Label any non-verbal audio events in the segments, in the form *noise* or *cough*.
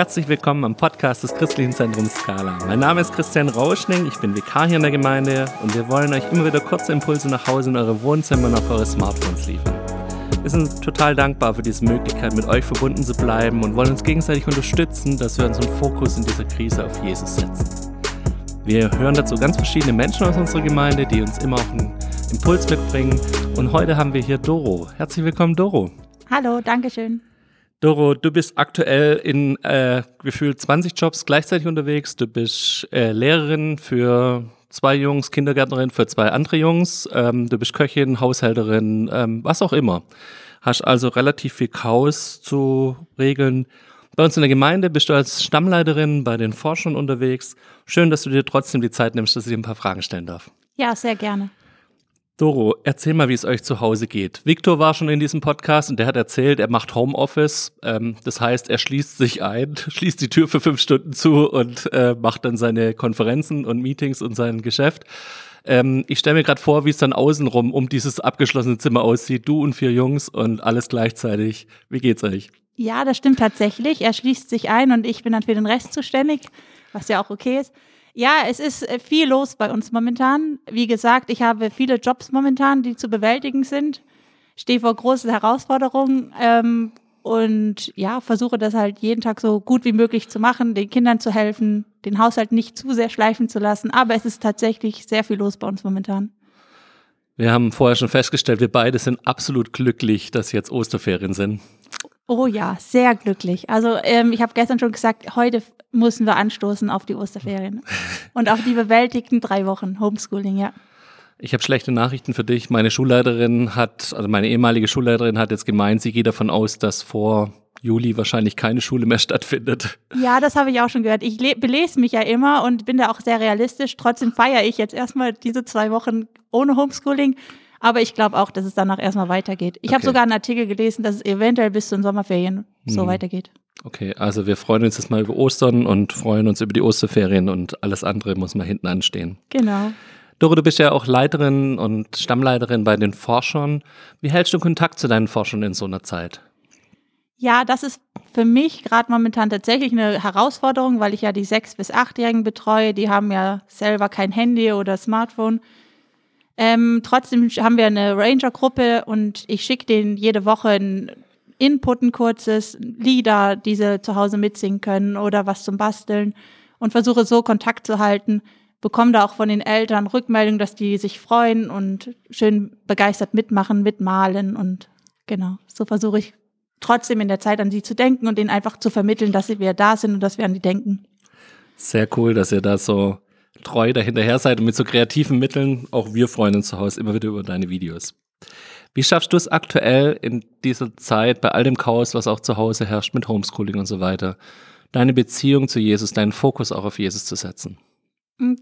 Herzlich willkommen am Podcast des Christlichen Zentrums Skala. Mein Name ist Christian Rauschning, ich bin Vikar hier in der Gemeinde und wir wollen euch immer wieder kurze Impulse nach Hause in eure Wohnzimmer und auf eure Smartphones liefern. Wir sind total dankbar für diese Möglichkeit, mit euch verbunden zu bleiben und wollen uns gegenseitig unterstützen, dass wir unseren Fokus in dieser Krise auf Jesus setzen. Wir hören dazu ganz verschiedene Menschen aus unserer Gemeinde, die uns immer auch einen Impuls mitbringen. Und heute haben wir hier Doro. Herzlich willkommen, Doro. Hallo, danke schön. Doro, du bist aktuell in äh, gefühlt 20 Jobs gleichzeitig unterwegs. Du bist äh, Lehrerin für zwei Jungs, Kindergärtnerin für zwei andere Jungs. Ähm, du bist Köchin, Haushälterin, ähm, was auch immer. Hast also relativ viel Chaos zu regeln. Bei uns in der Gemeinde bist du als Stammleiterin bei den Forschern unterwegs. Schön, dass du dir trotzdem die Zeit nimmst, dass ich dir ein paar Fragen stellen darf. Ja, sehr gerne. Doro, erzähl mal, wie es euch zu Hause geht. Victor war schon in diesem Podcast und der hat erzählt, er macht Homeoffice. Ähm, das heißt, er schließt sich ein, *laughs* schließt die Tür für fünf Stunden zu und äh, macht dann seine Konferenzen und Meetings und sein Geschäft. Ähm, ich stelle mir gerade vor, wie es dann außenrum um dieses abgeschlossene Zimmer aussieht. Du und vier Jungs und alles gleichzeitig. Wie geht's euch? Ja, das stimmt tatsächlich. Er schließt sich ein und ich bin dann für den Rest zuständig, was ja auch okay ist. Ja, es ist äh, viel los bei uns momentan. Wie gesagt, ich habe viele Jobs momentan, die zu bewältigen sind. Stehe vor großen Herausforderungen ähm, und ja, versuche das halt jeden Tag so gut wie möglich zu machen, den Kindern zu helfen, den Haushalt nicht zu sehr schleifen zu lassen. Aber es ist tatsächlich sehr viel los bei uns momentan. Wir haben vorher schon festgestellt, wir beide sind absolut glücklich, dass jetzt Osterferien sind. Oh ja, sehr glücklich. Also ähm, ich habe gestern schon gesagt, heute müssen wir anstoßen auf die Osterferien und auf die bewältigten drei Wochen Homeschooling, ja. Ich habe schlechte Nachrichten für dich. Meine Schulleiterin hat, also meine ehemalige Schulleiterin hat jetzt gemeint, sie geht davon aus, dass vor Juli wahrscheinlich keine Schule mehr stattfindet. Ja, das habe ich auch schon gehört. Ich belese mich ja immer und bin da auch sehr realistisch. Trotzdem feiere ich jetzt erstmal diese zwei Wochen ohne Homeschooling. Aber ich glaube auch, dass es danach erstmal weitergeht. Ich okay. habe sogar einen Artikel gelesen, dass es eventuell bis zu den Sommerferien so hm. weitergeht. Okay, also wir freuen uns jetzt mal über Ostern und freuen uns über die Osterferien und alles andere muss mal hinten anstehen. Genau. Doro, du bist ja auch Leiterin und Stammleiterin bei den Forschern. Wie hältst du Kontakt zu deinen Forschern in so einer Zeit? Ja, das ist für mich gerade momentan tatsächlich eine Herausforderung, weil ich ja die sechs bis achtjährigen betreue. Die haben ja selber kein Handy oder Smartphone. Ähm, trotzdem haben wir eine Ranger-Gruppe und ich schicke denen jede Woche ein Input ein kurzes, Lieder, die sie zu Hause mitsingen können oder was zum Basteln und versuche so Kontakt zu halten. Bekomme da auch von den Eltern Rückmeldung, dass die sich freuen und schön begeistert mitmachen, mitmalen und genau, so versuche ich trotzdem in der Zeit an sie zu denken und ihnen einfach zu vermitteln, dass wir da sind und dass wir an die denken. Sehr cool, dass ihr da so treu dahinterher seid und mit so kreativen Mitteln. Auch wir freuen uns zu Hause immer wieder über deine Videos. Wie schaffst du es aktuell in dieser Zeit, bei all dem Chaos, was auch zu Hause herrscht, mit Homeschooling und so weiter, deine Beziehung zu Jesus, deinen Fokus auch auf Jesus zu setzen? Mm,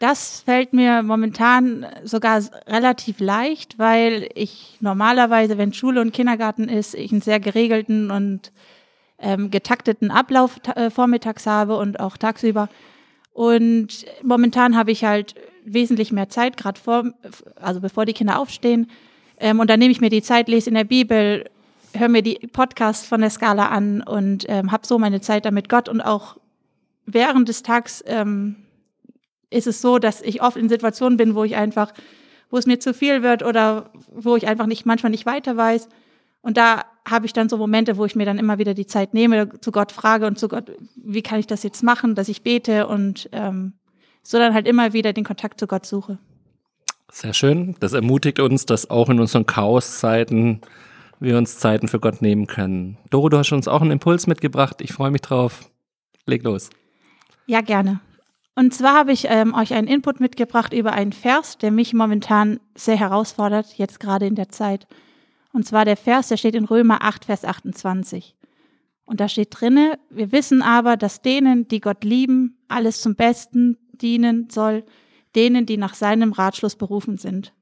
das fällt mir momentan sogar relativ leicht, weil ich normalerweise, wenn Schule und Kindergarten ist, ich einen sehr geregelten und ähm, getakteten Ablauf äh, vormittags habe und auch tagsüber. Und momentan habe ich halt wesentlich mehr Zeit, gerade vor, also bevor die Kinder aufstehen, ähm, und dann nehme ich mir die Zeit, lese in der Bibel, höre mir die Podcasts von der Skala an und ähm, habe so meine Zeit damit Gott. Und auch während des Tags ähm, ist es so, dass ich oft in Situationen bin, wo ich einfach, wo es mir zu viel wird oder wo ich einfach nicht, manchmal nicht weiter weiß. Und da habe ich dann so Momente, wo ich mir dann immer wieder die Zeit nehme, zu Gott frage und zu Gott, wie kann ich das jetzt machen, dass ich bete und ähm, so dann halt immer wieder den Kontakt zu Gott suche. Sehr schön. Das ermutigt uns, dass auch in unseren Chaoszeiten wir uns Zeiten für Gott nehmen können. Doro, du hast uns auch einen Impuls mitgebracht. Ich freue mich drauf. Leg los. Ja, gerne. Und zwar habe ich ähm, euch einen Input mitgebracht über einen Vers, der mich momentan sehr herausfordert, jetzt gerade in der Zeit. Und zwar der Vers, der steht in Römer 8, Vers 28. Und da steht drinne, wir wissen aber, dass denen, die Gott lieben, alles zum Besten dienen soll, denen, die nach seinem Ratschluss berufen sind.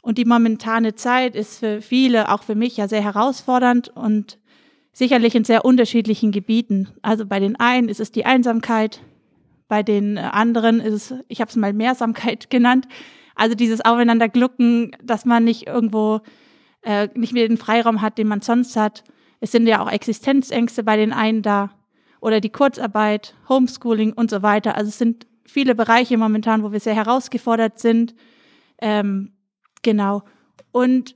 Und die momentane Zeit ist für viele, auch für mich, ja sehr herausfordernd und sicherlich in sehr unterschiedlichen Gebieten. Also bei den einen ist es die Einsamkeit, bei den anderen ist es, ich habe es mal Mehrsamkeit *laughs* genannt, also dieses Aufeinanderglucken, dass man nicht irgendwo äh, nicht mehr den Freiraum hat, den man sonst hat. Es sind ja auch Existenzängste bei den einen da. oder die Kurzarbeit, Homeschooling und so weiter. Also es sind viele Bereiche momentan, wo wir sehr herausgefordert sind. Ähm, genau. Und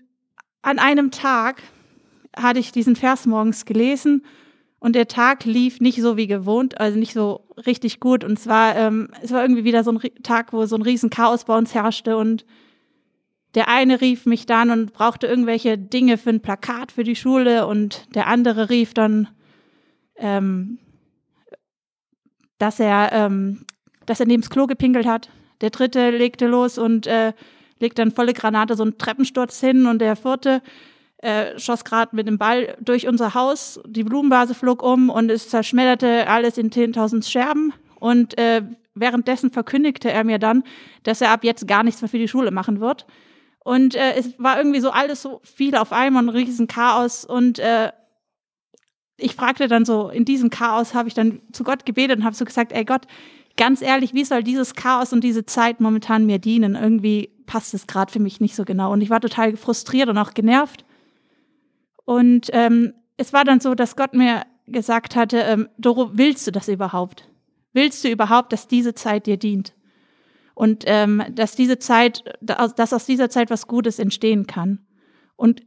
an einem Tag hatte ich diesen Vers morgens gelesen und der Tag lief nicht so wie gewohnt, also nicht so richtig gut. Und zwar, ähm, es war irgendwie wieder so ein Tag, wo so ein riesen Chaos bei uns herrschte und der eine rief mich dann und brauchte irgendwelche Dinge für ein Plakat für die Schule und der andere rief dann, ähm, dass er, ähm, dass er neben das Klo gepinkelt hat. Der dritte legte los und äh, legte dann volle Granate so einen Treppensturz hin und der vierte äh, schoss gerade mit dem Ball durch unser Haus. Die Blumenvase flog um und es zerschmetterte alles in 10.000 Scherben. Und äh, währenddessen verkündigte er mir dann, dass er ab jetzt gar nichts mehr für die Schule machen wird. Und äh, es war irgendwie so alles so viel auf einmal, ein riesen Chaos. Und äh, ich fragte dann so, in diesem Chaos habe ich dann zu Gott gebetet und habe so gesagt, ey Gott, ganz ehrlich, wie soll dieses Chaos und diese Zeit momentan mir dienen? Irgendwie passt es gerade für mich nicht so genau. Und ich war total frustriert und auch genervt. Und ähm, es war dann so, dass Gott mir gesagt hatte, ähm, Doro, willst du das überhaupt? Willst du überhaupt, dass diese Zeit dir dient? Und ähm, dass diese Zeit, dass aus dieser Zeit was Gutes entstehen kann. Und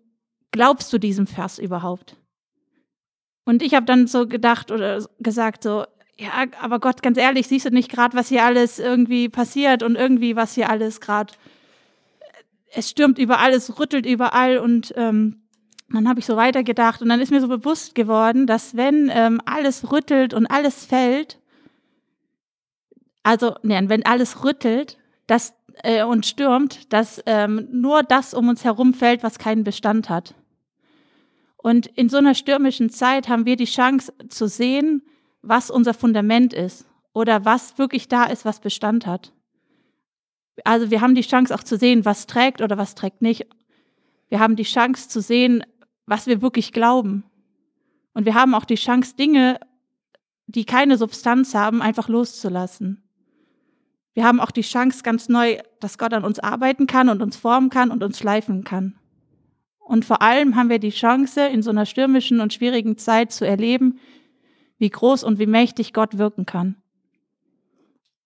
glaubst du diesem Vers überhaupt? Und ich habe dann so gedacht oder gesagt so, ja, aber Gott, ganz ehrlich, siehst du nicht gerade, was hier alles irgendwie passiert und irgendwie was hier alles gerade, es stürmt überall, es rüttelt überall und ähm, dann habe ich so weitergedacht und dann ist mir so bewusst geworden, dass wenn ähm, alles rüttelt und alles fällt, also nein, wenn alles rüttelt das, äh, und stürmt, dass ähm, nur das um uns herum fällt, was keinen Bestand hat. Und in so einer stürmischen Zeit haben wir die Chance zu sehen, was unser Fundament ist oder was wirklich da ist, was Bestand hat. Also wir haben die Chance auch zu sehen, was trägt oder was trägt nicht. Wir haben die Chance zu sehen, was wir wirklich glauben. Und wir haben auch die Chance, Dinge, die keine Substanz haben, einfach loszulassen. Wir haben auch die Chance ganz neu, dass Gott an uns arbeiten kann und uns formen kann und uns schleifen kann. Und vor allem haben wir die Chance, in so einer stürmischen und schwierigen Zeit zu erleben, wie groß und wie mächtig Gott wirken kann.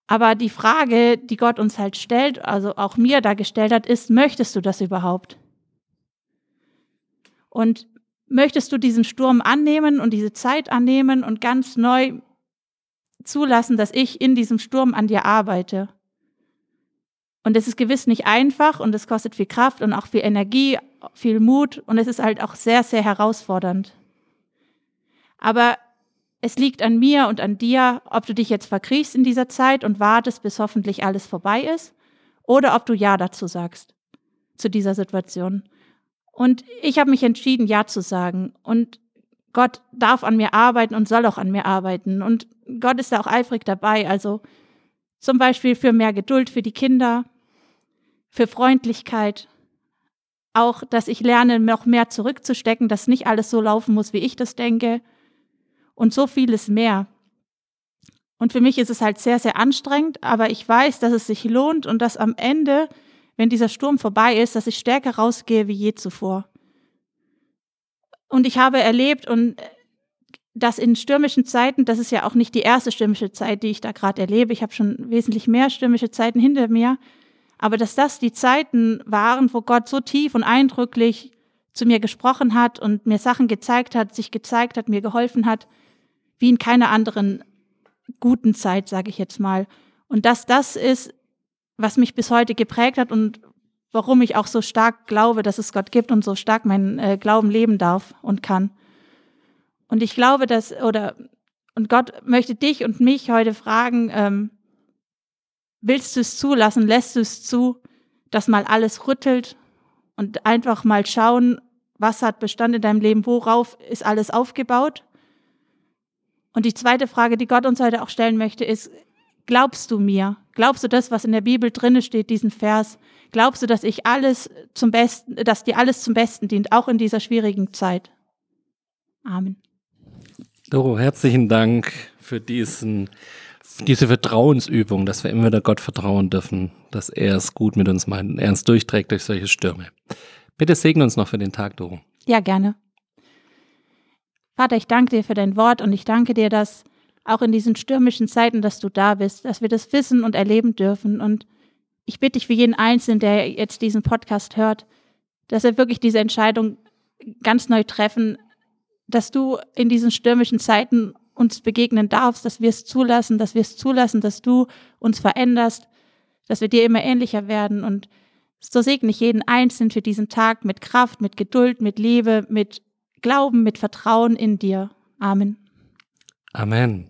Aber die Frage, die Gott uns halt stellt, also auch mir da gestellt hat, ist, möchtest du das überhaupt? Und möchtest du diesen Sturm annehmen und diese Zeit annehmen und ganz neu zulassen, dass ich in diesem Sturm an dir arbeite? Und es ist gewiss nicht einfach und es kostet viel Kraft und auch viel Energie, viel Mut und es ist halt auch sehr, sehr herausfordernd. Aber es liegt an mir und an dir, ob du dich jetzt verkriechst in dieser Zeit und wartest, bis hoffentlich alles vorbei ist, oder ob du Ja dazu sagst, zu dieser Situation. Und ich habe mich entschieden, Ja zu sagen. Und Gott darf an mir arbeiten und soll auch an mir arbeiten. Und Gott ist da auch eifrig dabei. Also zum Beispiel für mehr Geduld für die Kinder, für Freundlichkeit, auch, dass ich lerne, noch mehr zurückzustecken, dass nicht alles so laufen muss, wie ich das denke und so vieles mehr. Und für mich ist es halt sehr, sehr anstrengend, aber ich weiß, dass es sich lohnt und dass am Ende wenn dieser Sturm vorbei ist, dass ich stärker rausgehe wie je zuvor. Und ich habe erlebt und das in stürmischen Zeiten, das ist ja auch nicht die erste stürmische Zeit, die ich da gerade erlebe. Ich habe schon wesentlich mehr stürmische Zeiten hinter mir. Aber dass das die Zeiten waren, wo Gott so tief und eindrücklich zu mir gesprochen hat und mir Sachen gezeigt hat, sich gezeigt hat, mir geholfen hat, wie in keiner anderen guten Zeit, sage ich jetzt mal. Und dass das ist, was mich bis heute geprägt hat und warum ich auch so stark glaube, dass es Gott gibt und so stark meinen äh, Glauben leben darf und kann. Und ich glaube, dass, oder, und Gott möchte dich und mich heute fragen, ähm, willst du es zulassen, lässt du es zu, dass mal alles rüttelt und einfach mal schauen, was hat Bestand in deinem Leben, worauf ist alles aufgebaut? Und die zweite Frage, die Gott uns heute auch stellen möchte, ist, glaubst du mir? Glaubst du das, was in der Bibel drinne steht, diesen Vers? Glaubst du, dass ich alles zum Besten, dass dir alles zum Besten dient, auch in dieser schwierigen Zeit? Amen. Doro, herzlichen Dank für diesen, diese Vertrauensübung, dass wir immer wieder Gott vertrauen dürfen, dass er es gut mit uns meint, er uns durchträgt durch solche Stürme. Bitte segne uns noch für den Tag, Doro. Ja, gerne. Vater, ich danke dir für dein Wort und ich danke dir, dass auch in diesen stürmischen Zeiten, dass du da bist, dass wir das wissen und erleben dürfen. Und ich bitte dich für jeden Einzelnen, der jetzt diesen Podcast hört, dass er wirklich diese Entscheidung ganz neu treffen, dass du in diesen stürmischen Zeiten uns begegnen darfst, dass wir es zulassen, dass wir es zulassen, dass du uns veränderst, dass wir dir immer ähnlicher werden. Und so segne ich jeden Einzelnen für diesen Tag mit Kraft, mit Geduld, mit Liebe, mit Glauben, mit Vertrauen in dir. Amen. Amen.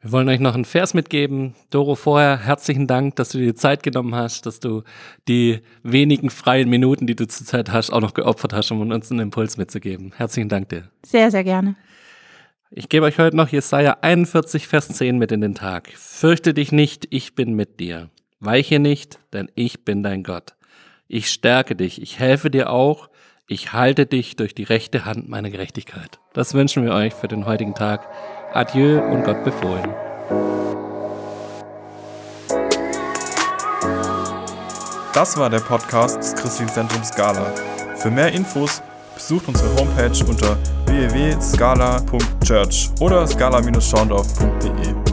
Wir wollen euch noch einen Vers mitgeben. Doro, vorher herzlichen Dank, dass du dir Zeit genommen hast, dass du die wenigen freien Minuten, die du zurzeit hast, auch noch geopfert hast, um uns einen Impuls mitzugeben. Herzlichen Dank dir. Sehr, sehr gerne. Ich gebe euch heute noch Jesaja 41, Vers 10 mit in den Tag. Fürchte dich nicht, ich bin mit dir. Weiche nicht, denn ich bin dein Gott. Ich stärke dich, ich helfe dir auch, ich halte dich durch die rechte Hand meiner Gerechtigkeit. Das wünschen wir euch für den heutigen Tag. Adieu und Gott befohlen. Das war der Podcast des Christlichen Zentrums Scala. Für mehr Infos besucht unsere Homepage unter www.scala.church oder scala-schaundorf.de.